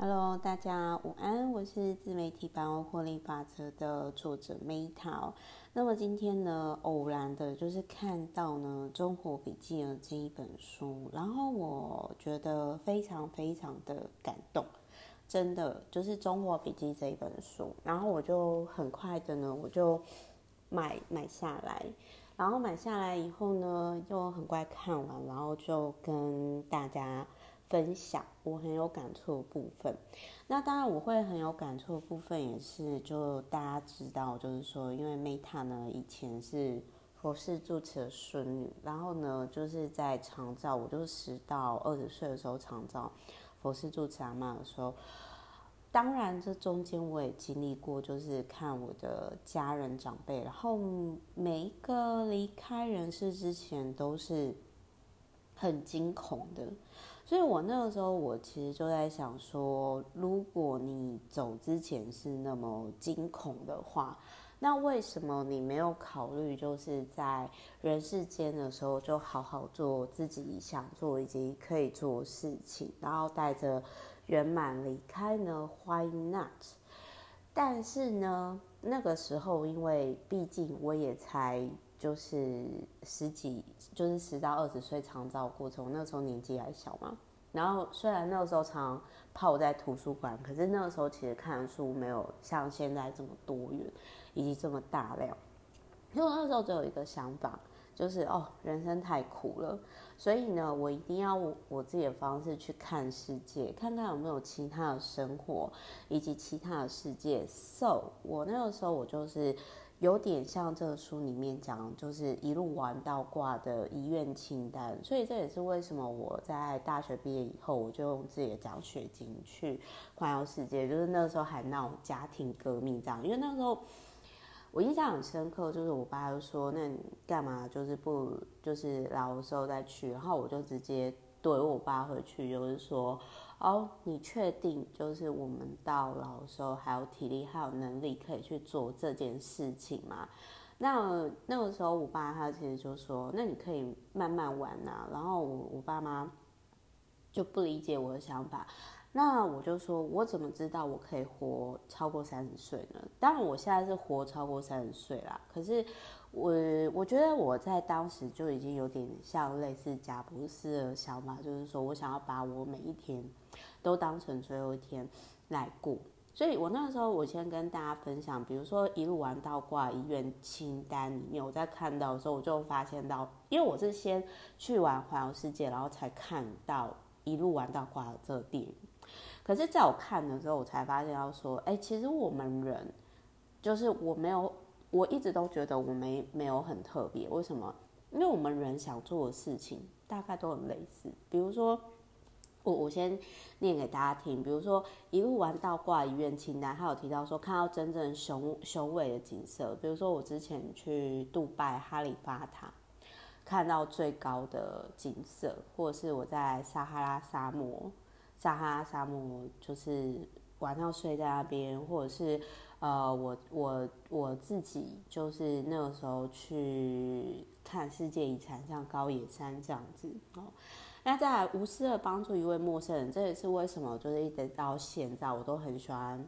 Hello，大家午安，我是自媒体百万获利法则的作者 Meta。那么今天呢，偶然的就是看到呢《中活笔记》的这一本书，然后我觉得非常非常的感动，真的就是《中活笔记》这一本书，然后我就很快的呢，我就买买下来，然后买下来以后呢，就很快看完，然后就跟大家。分享我很有感触的部分，那当然我会很有感触的部分也是，就大家知道，就是说，因为 Meta 呢以前是佛氏住持的孙女，然后呢就是在长照，我就是十到二十岁的时候长照佛氏住持阿嬷的时候，当然这中间我也经历过，就是看我的家人长辈，然后每一个离开人世之前都是很惊恐的。所以我那个时候，我其实就在想说，如果你走之前是那么惊恐的话，那为什么你没有考虑，就是在人世间的时候，就好好做自己想做以及可以做事情，然后带着圆满离开呢？Why not？但是呢，那个时候，因为毕竟我也才就是十几，就是十到二十岁长照过程，那时候年纪还小嘛。然后虽然那个时候常泡在图书馆，可是那个时候其实看书没有像现在这么多元，以及这么大量。因为那时候只有一个想法，就是哦，人生太苦了，所以呢，我一定要我，我自己的方式去看世界，看看有没有其他的生活以及其他的世界。So，我那个时候我就是。有点像这个书里面讲，就是一路玩到挂的遗愿清单，所以这也是为什么我在大学毕业以后，我就用自己的奖学金去环游世界，就是那个时候还闹家庭革命这样，因为那时候我印象很深刻，就是我爸就说，那你干嘛就是不就是老的时候再去，然后我就直接怼我爸回去，就是说。哦，你确定就是我们到老的时候还有体力还有能力可以去做这件事情吗？那那个时候我爸他其实就说，那你可以慢慢玩啊。然后我我爸妈就不理解我的想法，那我就说，我怎么知道我可以活超过三十岁呢？当然我现在是活超过三十岁啦，可是。我我觉得我在当时就已经有点像类似贾布斯的想法，就是说我想要把我每一天都当成最后一天来过。所以我那时候，我先跟大家分享，比如说一路玩到挂医院清单里面，我在看到的时候，我就发现到，因为我是先去玩环游世界，然后才看到一路玩到挂这个电影。可是在我看的时候，我才发现到说，哎，其实我们人就是我没有。我一直都觉得我没没有很特别，为什么？因为我们人想做的事情大概都很类似。比如说，我我先念给大家听。比如说，一路玩到挂医院清单，他有提到说看到真正雄雄伟的景色。比如说，我之前去杜拜哈利法塔看到最高的景色，或者是我在撒哈拉沙漠，撒哈拉沙漠就是晚上睡在那边，或者是。呃，我我我自己就是那个时候去看世界遗产，像高野山这样子哦。那再来无私的帮助一位陌生人，这也是为什么，就是一直到现在我都很喜欢，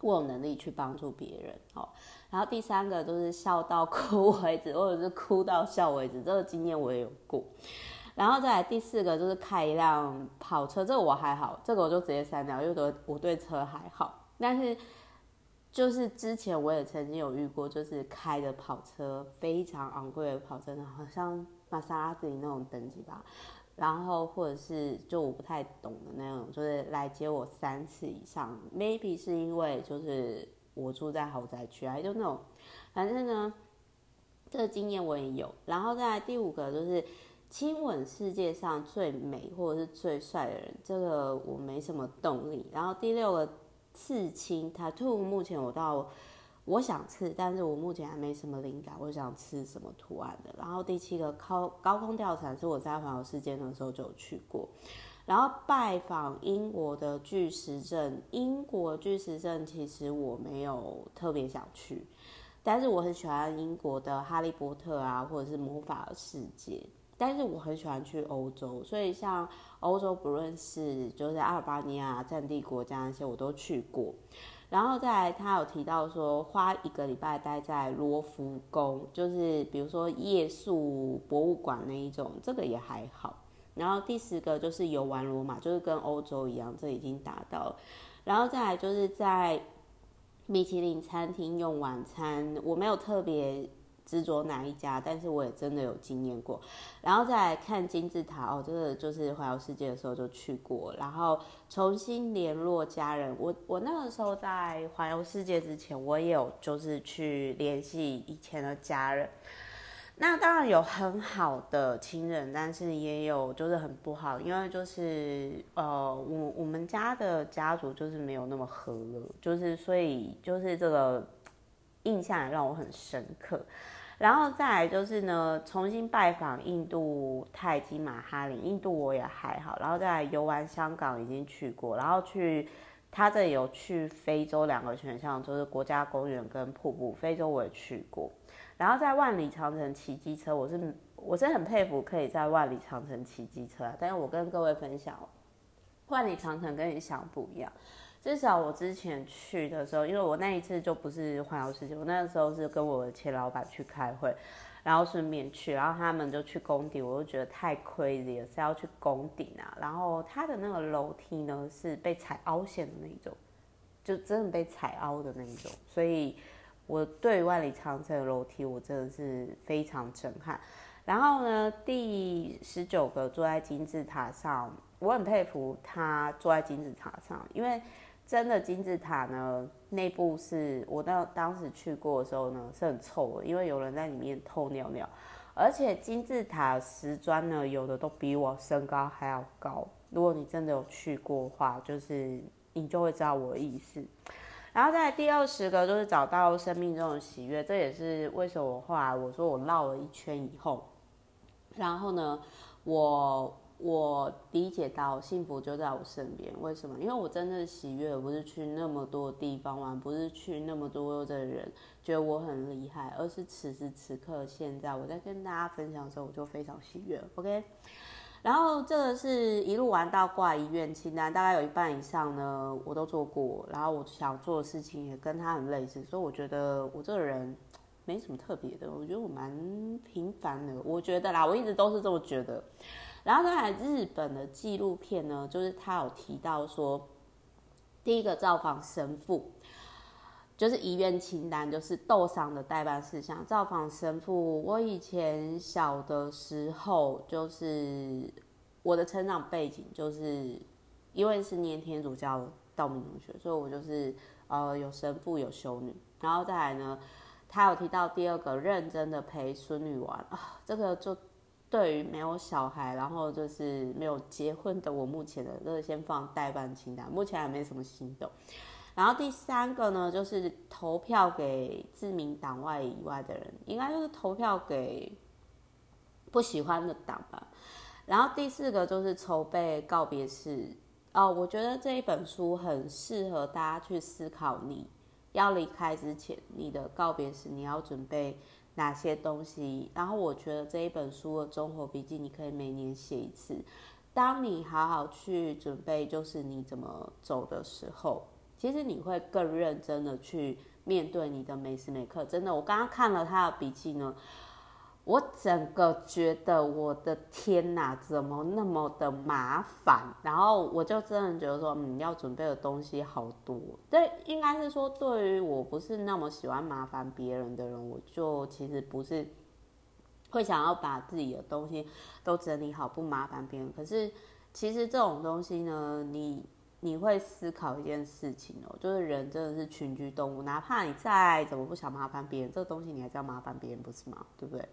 我有能力去帮助别人哦。然后第三个就是笑到哭为止，或者是哭到笑为止，这个经验我也有过。然后再来第四个就是开一辆跑车，这个我还好，这个我就直接删掉，因为我对车还好，但是。就是之前我也曾经有遇过，就是开的跑车非常昂贵的跑车，好像玛莎拉蒂那种等级吧，然后或者是就我不太懂的那种，就是来接我三次以上，maybe 是因为就是我住在豪宅区啊，就那种，反正呢，这个经验我也有。然后再来第五个就是亲吻世界上最美或者是最帅的人，这个我没什么动力。然后第六个。刺青 tattoo，目前我到我想刺，但是我目前还没什么灵感，我想刺什么图案的。然后第七个高高空吊伞是我在环游世界的时候就有去过，然后拜访英国的巨石阵，英国巨石阵其实我没有特别想去，但是我很喜欢英国的哈利波特啊，或者是魔法世界。但是我很喜欢去欧洲，所以像欧洲不论是就是阿尔巴尼亚战地国家那些我都去过。然后再来，他有提到说花一个礼拜待在罗浮宫，就是比如说夜宿博物馆那一种，这个也还好。然后第十个就是游玩罗马，就是跟欧洲一样，这已经达到。然后再来就是在米其林餐厅用晚餐，我没有特别。执着哪一家，但是我也真的有经验过。然后再来看金字塔哦，这个就是环游世界的时候就去过，然后重新联络家人。我我那个时候在环游世界之前，我也有就是去联系以前的家人。那当然有很好的亲人，但是也有就是很不好，因为就是呃，我我们家的家族就是没有那么和乐，就是所以就是这个印象也让我很深刻。然后再来就是呢，重新拜访印度泰姬玛哈林，印度我也还好。然后再来游玩香港已经去过，然后去他这里有去非洲两个选项，就是国家公园跟瀑布。非洲我也去过，然后在万里长城骑机车，我是我是很佩服可以在万里长城骑机车。但是我跟各位分享，万里长城跟你想不一样。至少我之前去的时候，因为我那一次就不是环游世界，我那个时候是跟我的前老板去开会，然后顺便去，然后他们就去攻顶，我就觉得太 crazy 了，是要去工顶啊。然后他的那个楼梯呢是被踩凹陷的那一种，就真的被踩凹的那一种，所以我对万里长城的楼梯我真的是非常震撼。然后呢，第十九个坐在金字塔上，我很佩服他坐在金字塔上，因为。真的金字塔呢，内部是我当当时去过的时候呢，是很臭的，因为有人在里面偷尿尿。而且金字塔石砖呢，有的都比我身高还要高。如果你真的有去过的话，就是你就会知道我的意思。然后在第二十个就是找到生命中的喜悦，这也是为什么我后来我说我绕了一圈以后，然后呢，我。我理解到幸福就在我身边，为什么？因为我真的喜悦，不是去那么多地方玩，不是去那么多的人觉得我很厉害，而是此时此刻现在我在跟大家分享的时候，我就非常喜悦。OK，然后这个是一路玩到挂医院清单，大概有一半以上呢我都做过，然后我想做的事情也跟他很类似，所以我觉得我这个人没什么特别的，我觉得我蛮平凡的，我觉得啦，我一直都是这么觉得。然后再来日本的纪录片呢，就是他有提到说，第一个造访神父，就是遗愿清单，就是斗丧的代办事项。造访神父，我以前小的时候，就是我的成长背景，就是因为是念天主教道明中学，所以我就是呃有神父有修女。然后再来呢，他有提到第二个认真的陪孙女玩啊，这个就。对于没有小孩，然后就是没有结婚的我，目前的这个先放待办清单，目前还没什么行动。然后第三个呢，就是投票给自民党外以外的人，应该就是投票给不喜欢的党吧。然后第四个就是筹备告别式哦，我觉得这一本书很适合大家去思考，你要离开之前，你的告别式你要准备。哪些东西？然后我觉得这一本书的综合笔记，你可以每年写一次。当你好好去准备，就是你怎么走的时候，其实你会更认真的去面对你的每时每刻。真的，我刚刚看了他的笔记呢。我整个觉得我的天哪，怎么那么的麻烦？然后我就真的觉得说，嗯，要准备的东西好多。对，应该是说，对于我不是那么喜欢麻烦别人的人，我就其实不是会想要把自己的东西都整理好，不麻烦别人。可是其实这种东西呢，你。你会思考一件事情哦，就是人真的是群居动物，哪怕你再怎么不想麻烦别人，这个东西你还是要麻烦别人，不是吗？对不对？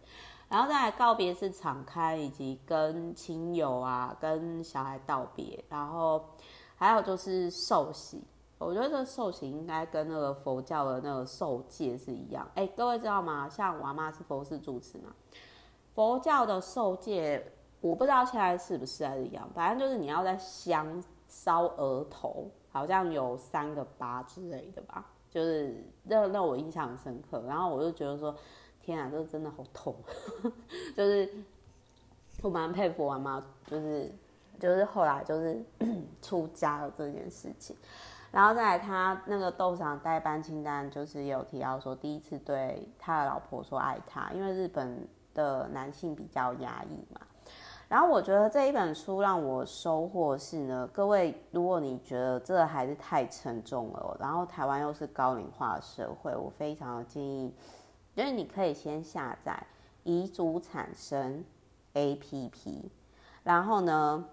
然后再来告别是敞开，以及跟亲友啊、跟小孩道别，然后还有就是受洗。我觉得这个受洗应该跟那个佛教的那个受戒是一样。哎，各位知道吗？像我阿妈是佛事主持嘛，佛教的受戒，我不知道现在是不是还是一样，反正就是你要在香。烧额头，好像有三个疤之类的吧，就是让让我印象很深刻。然后我就觉得说，天啊，这真的好痛，就是我蛮佩服我妈，就是就是后来就是出家了这件事情。然后再来，他那个豆上代班清单就是有提到说，第一次对他的老婆说爱他，因为日本的男性比较压抑嘛。然后我觉得这一本书让我收获是呢，各位如果你觉得这还是太沉重了，然后台湾又是高龄化社会，我非常建议，就是你可以先下载遗嘱产生 APP，然后呢，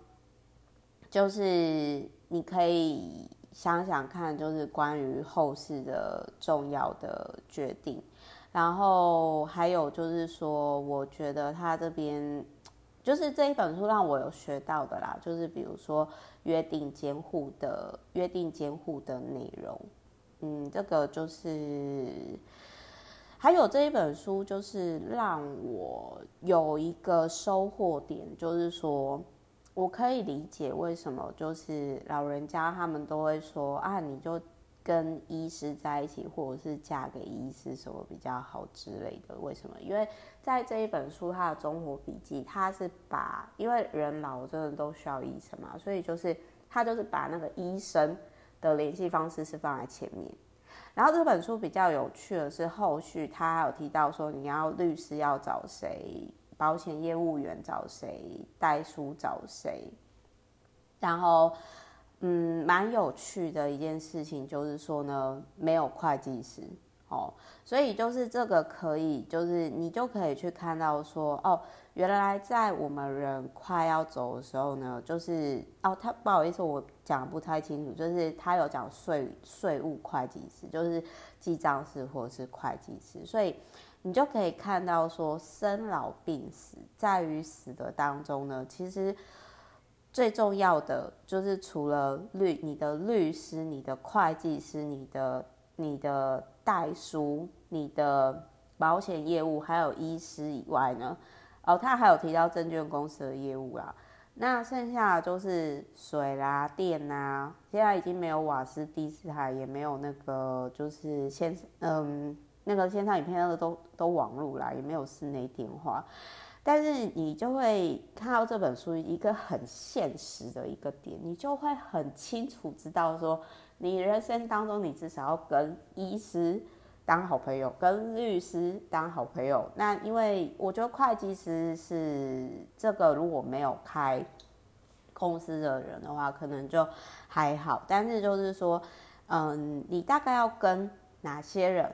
就是你可以。想想看，就是关于后事的重要的决定，然后还有就是说，我觉得他这边就是这一本书让我有学到的啦，就是比如说约定监护的约定监护的内容，嗯，这个就是还有这一本书就是让我有一个收获点，就是说。我可以理解为什么，就是老人家他们都会说啊，你就跟医师在一起，或者是嫁给医师什么比较好之类的。为什么？因为在这一本书，他的中活笔记，他是把，因为人老真的都需要医生嘛，所以就是他就是把那个医生的联系方式是放在前面。然后这本书比较有趣的是，后续他还有提到说，你要律师要找谁？保险业务员找谁？代书找谁？然后，嗯，蛮有趣的一件事情就是说呢，没有会计师哦，所以就是这个可以，就是你就可以去看到说，哦，原来在我们人快要走的时候呢，就是哦，他不好意思，我讲不太清楚，就是他有讲税税务会计师，就是记账师或者是会计师，所以。你就可以看到说，生老病死在于死的当中呢，其实最重要的就是除了律你的律师、你的会计师、你的你的代书、你的保险业务，还有医师以外呢，哦，他还有提到证券公司的业务啦。那剩下的就是水啦、电啦，现在已经没有瓦斯、第四台，也没有那个就是线嗯。那个线上影片那个都都网路啦，也没有室内电话，但是你就会看到这本书一个很现实的一个点，你就会很清楚知道说，你人生当中你至少要跟医师当好朋友，跟律师当好朋友。那因为我觉得会计师是这个如果没有开公司的人的话，可能就还好，但是就是说，嗯，你大概要跟哪些人？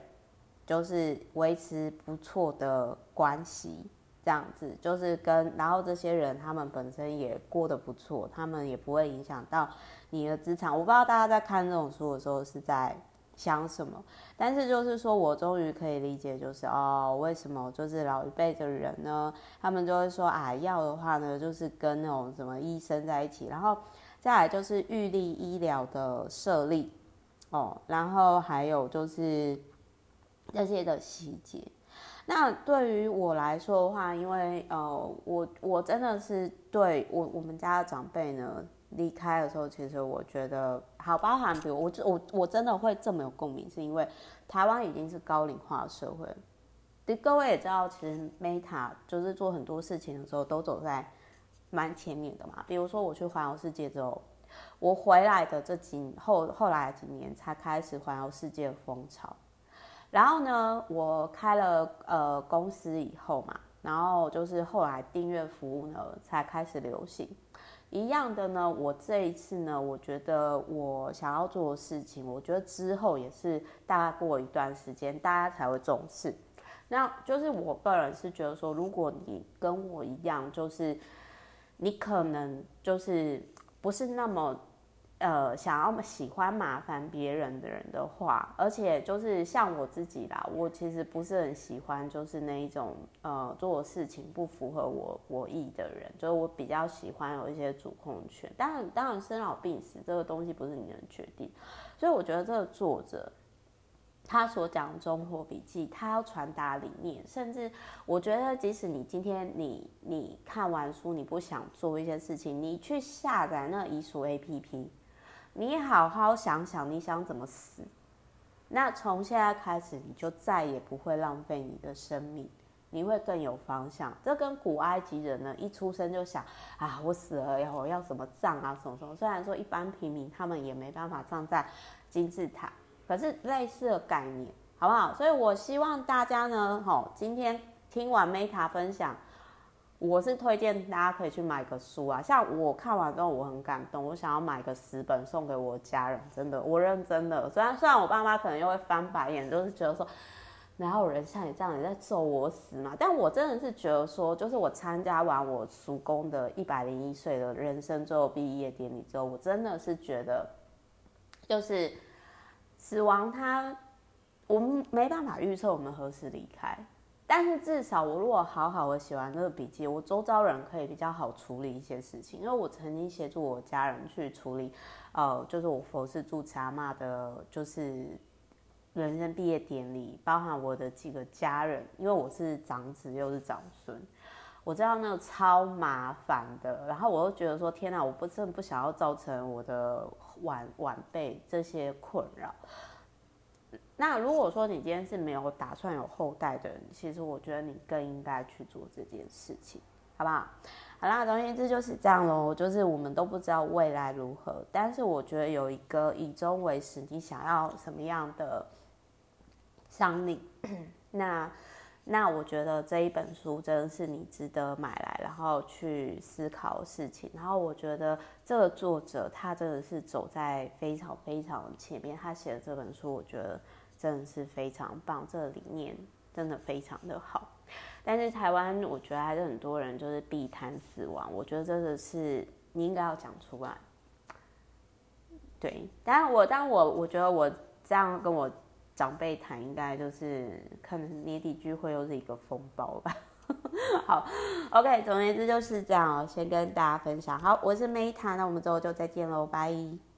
就是维持不错的关系，这样子就是跟，然后这些人他们本身也过得不错，他们也不会影响到你的资产。我不知道大家在看这种书的时候是在想什么，但是就是说我终于可以理解，就是哦，为什么就是老一辈的人呢，他们就会说啊，要的话呢，就是跟那种什么医生在一起，然后再来就是预立医疗的设立哦，然后还有就是。这些的细节，那对于我来说的话，因为呃，我我真的是对我我们家的长辈呢离开的时候，其实我觉得好包含，比如我我我真的会这么有共鸣，是因为台湾已经是高龄化的社会，各位也知道，其实 Meta 就是做很多事情的时候都走在蛮前面的嘛。比如说我去环游世界之后，我回来的这几后后来几年才开始环游世界的风潮。然后呢，我开了呃公司以后嘛，然后就是后来订阅服务呢才开始流行。一样的呢，我这一次呢，我觉得我想要做的事情，我觉得之后也是大概过一段时间，大家才会重视。那就是我个人是觉得说，如果你跟我一样，就是你可能就是不是那么。呃，想要喜欢麻烦别人的人的话，而且就是像我自己啦，我其实不是很喜欢，就是那一种呃做事情不符合我我意的人，就是我比较喜欢有一些主控权。当然，当然生老病死这个东西不是你能决定，所以我觉得这个作者他所讲中活笔记，他要传达理念，甚至我觉得即使你今天你你看完书，你不想做一些事情，你去下载那遗嘱 APP。你好好想想，你想怎么死？那从现在开始，你就再也不会浪费你的生命，你会更有方向。这跟古埃及人呢，一出生就想啊，我死了以后要什么葬啊，什么什么。虽然说一般平民他们也没办法葬在金字塔，可是类似的概念，好不好？所以我希望大家呢，吼，今天听完 Meta 分享。我是推荐大家可以去买个书啊，像我看完之后我很感动，我想要买个十本送给我家人，真的，我认真的。虽然虽然我爸妈可能又会翻白眼，就是觉得说，哪有人像你这样你在咒我死嘛？但我真的是觉得说，就是我参加完我叔公的一百零一岁的人生最后毕业典礼之后，我真的是觉得，就是死亡它，我们没办法预测我们何时离开。但是至少我如果好好的写完这个笔记，我周遭人可以比较好处理一些事情，因为我曾经协助我家人去处理，呃，就是我佛事住持阿嬷的，就是人生毕业典礼，包含我的几个家人，因为我是长子又是长孙，我知道那个超麻烦的，然后我又觉得说，天哪，我不真的不想要造成我的晚晚辈这些困扰。那如果说你今天是没有打算有后代的人，其实我觉得你更应该去做这件事情，好不好？好啦，总而言之就是这样咯，就是我们都不知道未来如何，但是我觉得有一个以终为始，你想要什么样的生命，那那我觉得这一本书真的是你值得买来，然后去思考事情。然后我觉得这个作者他真的是走在非常非常前面，他写的这本书，我觉得。真的是非常棒，这个理念真的非常的好。但是台湾，我觉得还是很多人就是避谈死亡，我觉得真的是你应该要讲出来。对，但我，但我，我觉得我这样跟我长辈谈，应该就是可能年底聚会又是一个风暴吧。好，OK，总而言之就是这样哦，先跟大家分享。好，我是 Meta，那我们之后就再见喽，拜。